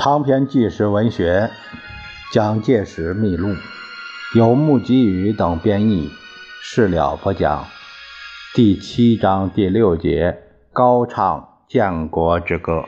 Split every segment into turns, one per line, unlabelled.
长篇纪实文学《蒋介石秘录》，由木吉宇等编译，事了不讲。第七章第六节，高唱建国之歌。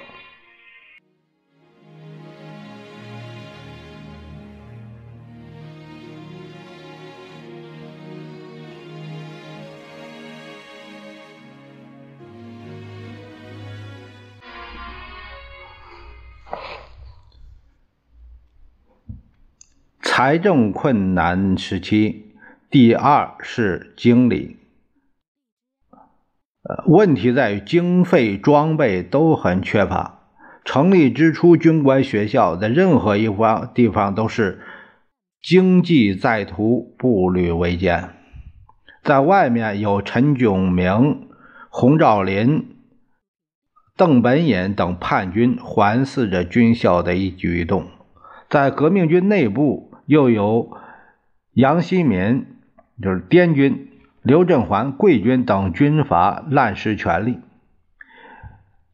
财政困难时期，第二是经理。呃，问题在于经费、装备都很缺乏。成立之初，军官学校在任何一方地方都是经济在途，步履维艰。在外面有陈炯明、洪兆麟、邓本隐等叛军环视着军校的一举一动，在革命军内部。又有杨希民，就是滇军、刘振环、桂军等军阀滥施权力，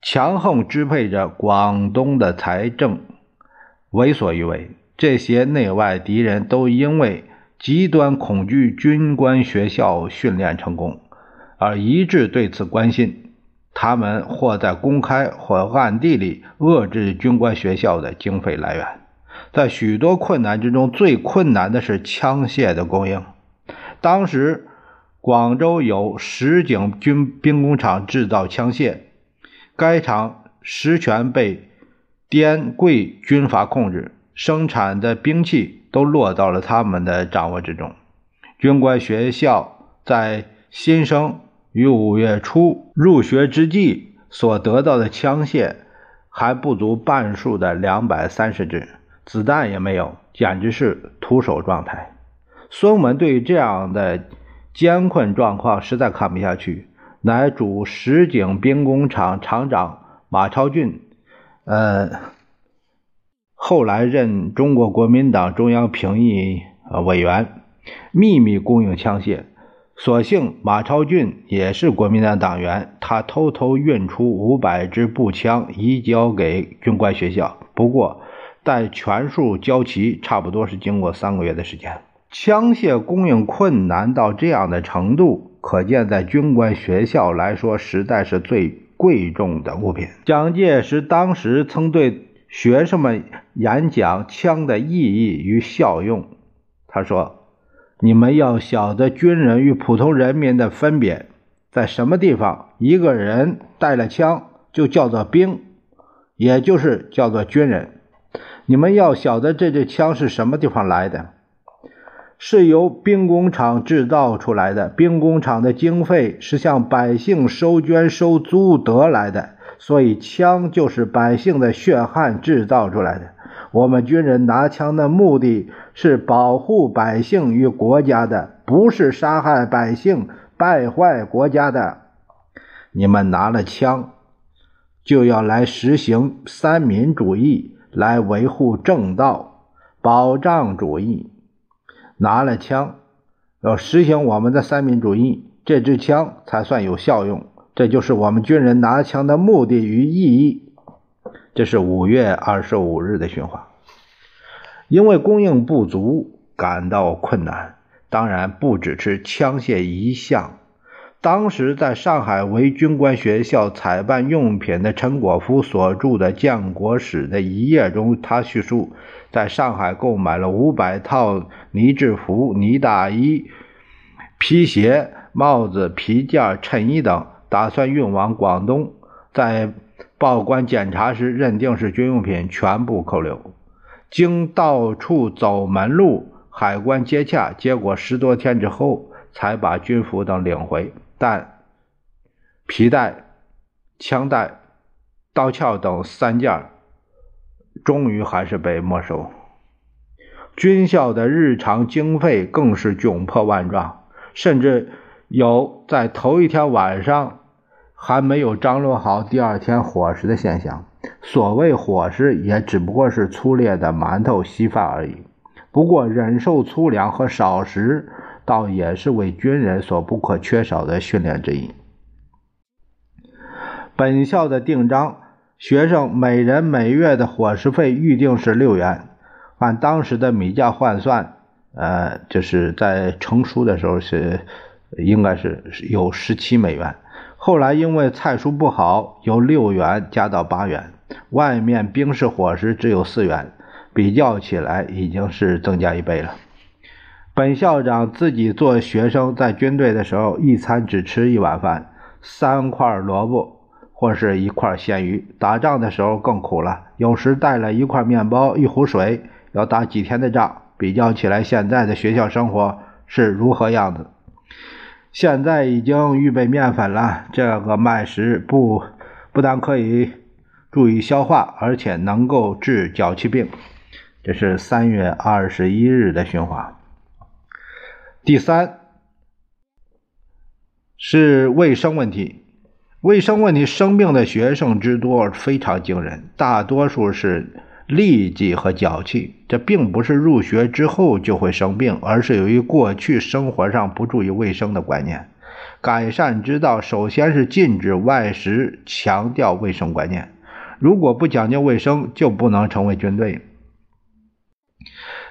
强横支配着广东的财政，为所欲为。这些内外敌人都因为极端恐惧军官学校训练成功，而一致对此关心。他们或在公开或暗地里遏制军官学校的经费来源。在许多困难之中，最困难的是枪械的供应。当时，广州有石井军兵工厂制造枪械，该厂实权被滇桂军阀控制，生产的兵器都落到了他们的掌握之中。军官学校在新生于五月初入学之际所得到的枪械，还不足半数的两百三十支。子弹也没有，简直是徒手状态。孙文对这样的艰困状况实在看不下去，乃主石井兵工厂厂长马超俊，呃，后来任中国国民党中央评议委员，秘密供应枪械。所幸马超俊也是国民党党员，他偷偷运出五百支步枪，移交给军官学校。不过，待全数交齐，差不多是经过三个月的时间。枪械供应困难到这样的程度，可见在军官学校来说，实在是最贵重的物品。蒋介石当时曾对学生们演讲枪的意义与效用。他说：“你们要晓得军人与普通人民的分别，在什么地方，一个人带了枪就叫做兵，也就是叫做军人。”你们要晓得这支枪是什么地方来的，是由兵工厂制造出来的。兵工厂的经费是向百姓收捐收租得来的，所以枪就是百姓的血汗制造出来的。我们军人拿枪的目的是保护百姓与国家的，不是杀害百姓、败坏国家的。你们拿了枪，就要来实行三民主义。来维护正道，保障主义。拿了枪，要实行我们的三民主义，这支枪才算有效用。这就是我们军人拿枪的目的与意义。这是五月二十五日的训话。因为供应不足，感到困难。当然，不只是枪械一项。当时在上海为军官学校采办用品的陈果夫所著的《建国史》的一页中，他叙述，在上海购买了五百套呢制服、呢大衣、皮鞋、帽子、皮件、衬衣等，打算运往广东，在报关检查时认定是军用品，全部扣留。经到处走门路，海关接洽，结果十多天之后才把军服等领回。但皮带、枪带、刀鞘等三件，终于还是被没收。军校的日常经费更是窘迫万状，甚至有在头一天晚上还没有张罗好第二天伙食的现象。所谓伙食，也只不过是粗劣的馒头、稀饭而已。不过忍受粗粮和少食。倒也是为军人所不可缺少的训练之一。本校的定章学生每人每月的伙食费预定是六元，按当时的米价换算，呃，就是在成书的时候是应该是有十七美元。后来因为菜蔬不好，由六元加到八元，外面冰室伙食只有四元，比较起来已经是增加一倍了。本校长自己做学生，在军队的时候，一餐只吃一碗饭，三块萝卜或是一块鲜鱼。打仗的时候更苦了，有时带了一块面包、一壶水，要打几天的仗。比较起来，现在的学校生活是如何样子？现在已经预备面粉了，这个麦食不不但可以注意消化，而且能够治脚气病。这是三月二十一日的训话。第三是卫生问题，卫生问题生病的学生之多非常惊人，大多数是。痢疾和脚气，这并不是入学之后就会生病，而是由于过去生活上不注意卫生的观念。改善之道，首先是禁止外食，强调卫生观念。如果不讲究卫生，就不能成为军队。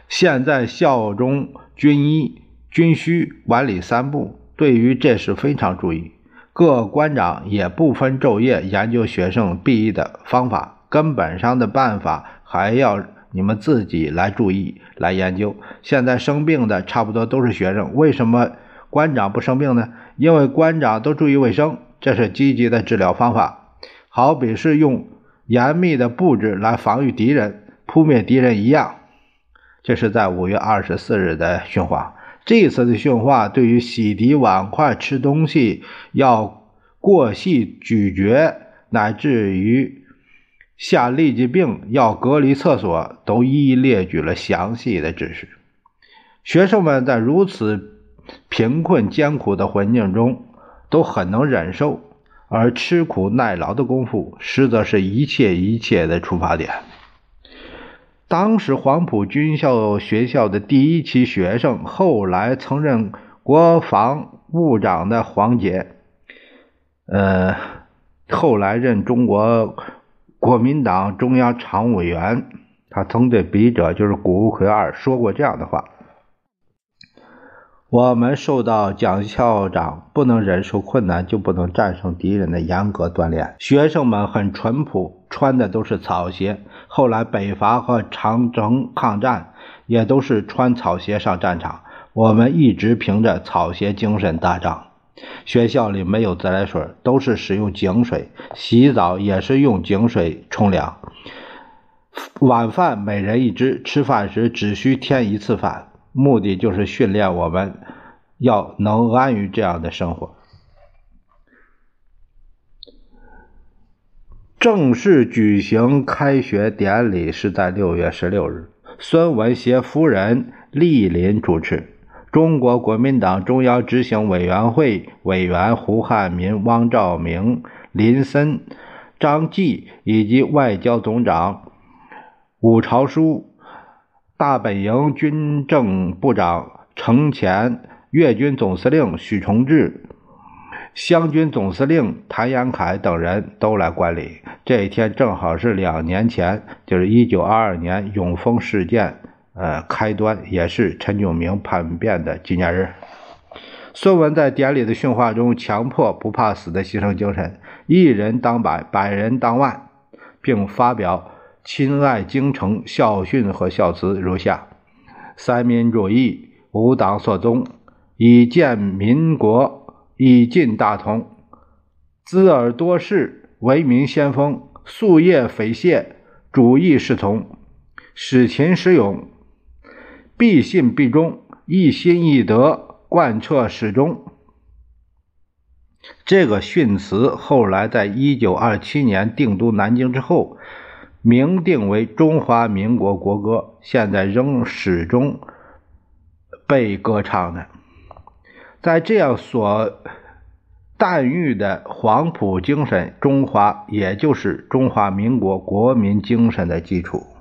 现在校中军医、军需管理三部，对于这事非常注意。各官长也不分昼夜研究学生避疫的方法，根本上的办法。还要你们自己来注意、来研究。现在生病的差不多都是学生，为什么官长不生病呢？因为官长都注意卫生，这是积极的治疗方法。好比是用严密的布置来防御敌人、扑灭敌人一样。这是在五月二十四日的训话。这次的训话对于洗涤碗筷、吃东西要过细咀嚼，乃至于。下痢疾病要隔离厕所，都一一列举了详细的指示。学生们在如此贫困艰苦的环境中，都很能忍受，而吃苦耐劳的功夫，实则是一切一切的出发点。当时黄埔军校学校的第一期学生，后来曾任国防部长的黄杰，呃，后来任中国。国民党中央常务委员，他曾对笔者就是谷物奎二说过这样的话：“我们受到蒋校长不能忍受困难就不能战胜敌人的严格锻炼。学生们很淳朴，穿的都是草鞋。后来北伐和长征抗战也都是穿草鞋上战场。我们一直凭着草鞋精神打仗。”学校里没有自来水，都是使用井水。洗澡也是用井水冲凉。晚饭每人一只，吃饭时只需添一次饭，目的就是训练我们要能安于这样的生活。正式举行开学典礼是在六月十六日，孙文协夫人莅临主持。中国国民党中央执行委员会委员胡汉民、汪兆铭、林森、张继以及外交总长伍朝书、大本营军政部长程潜、粤军总司令许崇智、湘军总司令谭延闿等人都来观礼。这一天正好是两年前，就是一九二二年永丰事件。呃，开端也是陈炯明叛变的纪念日。孙文在典礼的训话中强迫不怕死的牺牲精神，一人当百，百人当万，并发表亲爱京城校训和校词如下：三民主义，吾党所宗，以建民国，以进大同，资尔多士，为民先锋，夙夜匪懈，主义是从，使勤使勇。必信必忠，一心一德，贯彻始终。这个训词后来在一九二七年定都南京之后，明定为中华民国国歌，现在仍始终被歌唱的。在这样所黛玉的黄埔精神，中华也就是中华民国国民精神的基础。